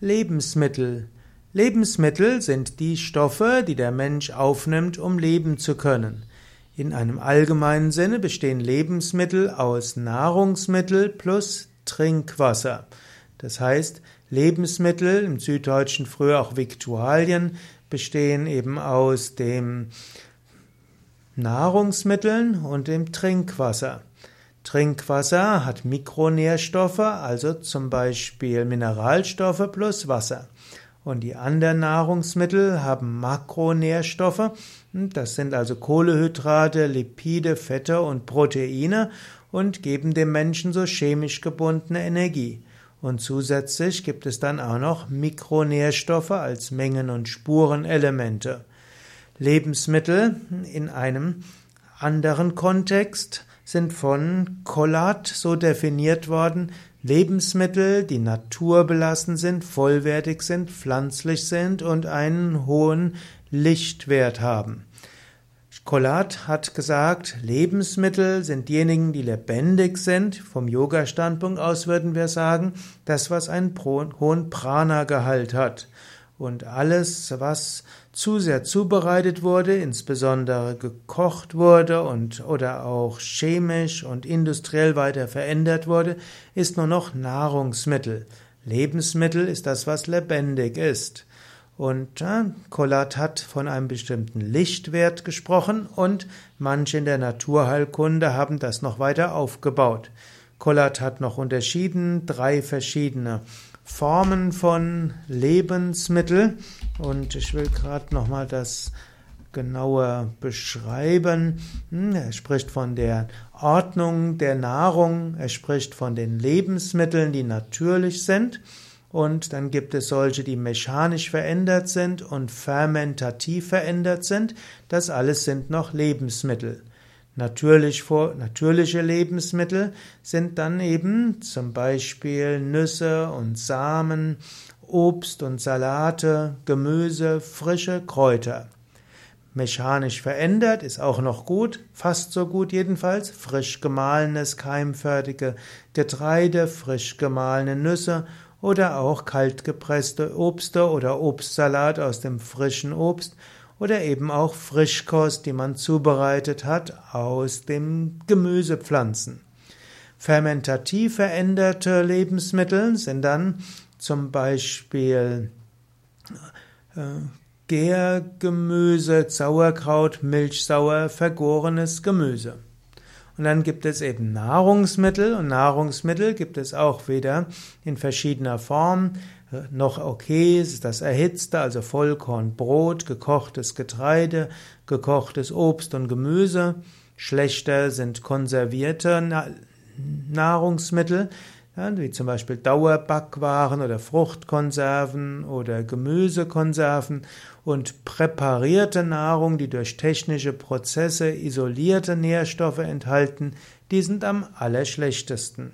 Lebensmittel. Lebensmittel sind die Stoffe, die der Mensch aufnimmt, um leben zu können. In einem allgemeinen Sinne bestehen Lebensmittel aus Nahrungsmittel plus Trinkwasser. Das heißt, Lebensmittel, im Süddeutschen früher auch Viktualien, bestehen eben aus dem Nahrungsmitteln und dem Trinkwasser. Trinkwasser hat Mikronährstoffe, also zum Beispiel Mineralstoffe plus Wasser. Und die anderen Nahrungsmittel haben Makronährstoffe, das sind also Kohlehydrate, Lipide, Fette und Proteine und geben dem Menschen so chemisch gebundene Energie. Und zusätzlich gibt es dann auch noch Mikronährstoffe als Mengen- und Spurenelemente. Lebensmittel in einem anderen Kontext sind von Collat so definiert worden, Lebensmittel, die naturbelassen sind, vollwertig sind, pflanzlich sind und einen hohen Lichtwert haben. Collat hat gesagt, Lebensmittel sind diejenigen, die lebendig sind. Vom Yoga-Standpunkt aus würden wir sagen, das, was einen hohen Prana-Gehalt hat. Und alles, was zu sehr zubereitet wurde, insbesondere gekocht wurde und oder auch chemisch und industriell weiter verändert wurde, ist nur noch Nahrungsmittel. Lebensmittel ist das, was lebendig ist. Und ja, Collat hat von einem bestimmten Lichtwert gesprochen und manche in der Naturheilkunde haben das noch weiter aufgebaut. Collat hat noch unterschieden drei verschiedene Formen von Lebensmittel und ich will gerade noch mal das genauer beschreiben. Hm, er spricht von der Ordnung der Nahrung, er spricht von den Lebensmitteln, die natürlich sind. Und dann gibt es solche, die mechanisch verändert sind und fermentativ verändert sind. Das alles sind noch Lebensmittel. Natürlich natürliche Lebensmittel sind dann eben zum Beispiel Nüsse und Samen, Obst und Salate, Gemüse, frische Kräuter. Mechanisch verändert ist auch noch gut, fast so gut jedenfalls. Frisch gemahlenes, keimfertige Getreide, frisch gemahlene Nüsse oder auch kaltgepresste Obste oder Obstsalat aus dem frischen Obst oder eben auch Frischkost, die man zubereitet hat aus dem Gemüsepflanzen. Fermentativ veränderte Lebensmittel sind dann zum Beispiel äh, Gärgemüse, Sauerkraut, Milchsauer, vergorenes Gemüse. Und dann gibt es eben Nahrungsmittel und Nahrungsmittel gibt es auch wieder in verschiedener Form noch okay ist das erhitzte, also Vollkornbrot, gekochtes Getreide, gekochtes Obst und Gemüse. Schlechter sind konservierte Nahrungsmittel, wie zum Beispiel Dauerbackwaren oder Fruchtkonserven oder Gemüsekonserven und präparierte Nahrung, die durch technische Prozesse isolierte Nährstoffe enthalten, die sind am allerschlechtesten.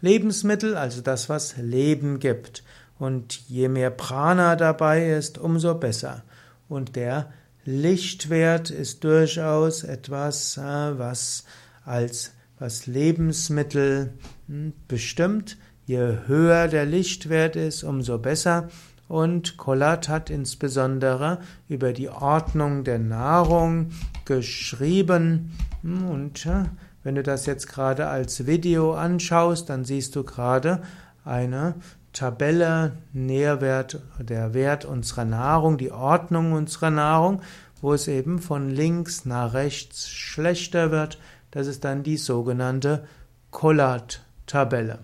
Lebensmittel, also das, was Leben gibt. Und je mehr Prana dabei ist, umso besser. Und der Lichtwert ist durchaus etwas, äh, was als was Lebensmittel hm, bestimmt. Je höher der Lichtwert ist, umso besser. Und Collat hat insbesondere über die Ordnung der Nahrung geschrieben. Hm, und äh, wenn du das jetzt gerade als Video anschaust, dann siehst du gerade eine Tabelle, Nährwert, der Wert unserer Nahrung, die Ordnung unserer Nahrung, wo es eben von links nach rechts schlechter wird. Das ist dann die sogenannte Collat-Tabelle.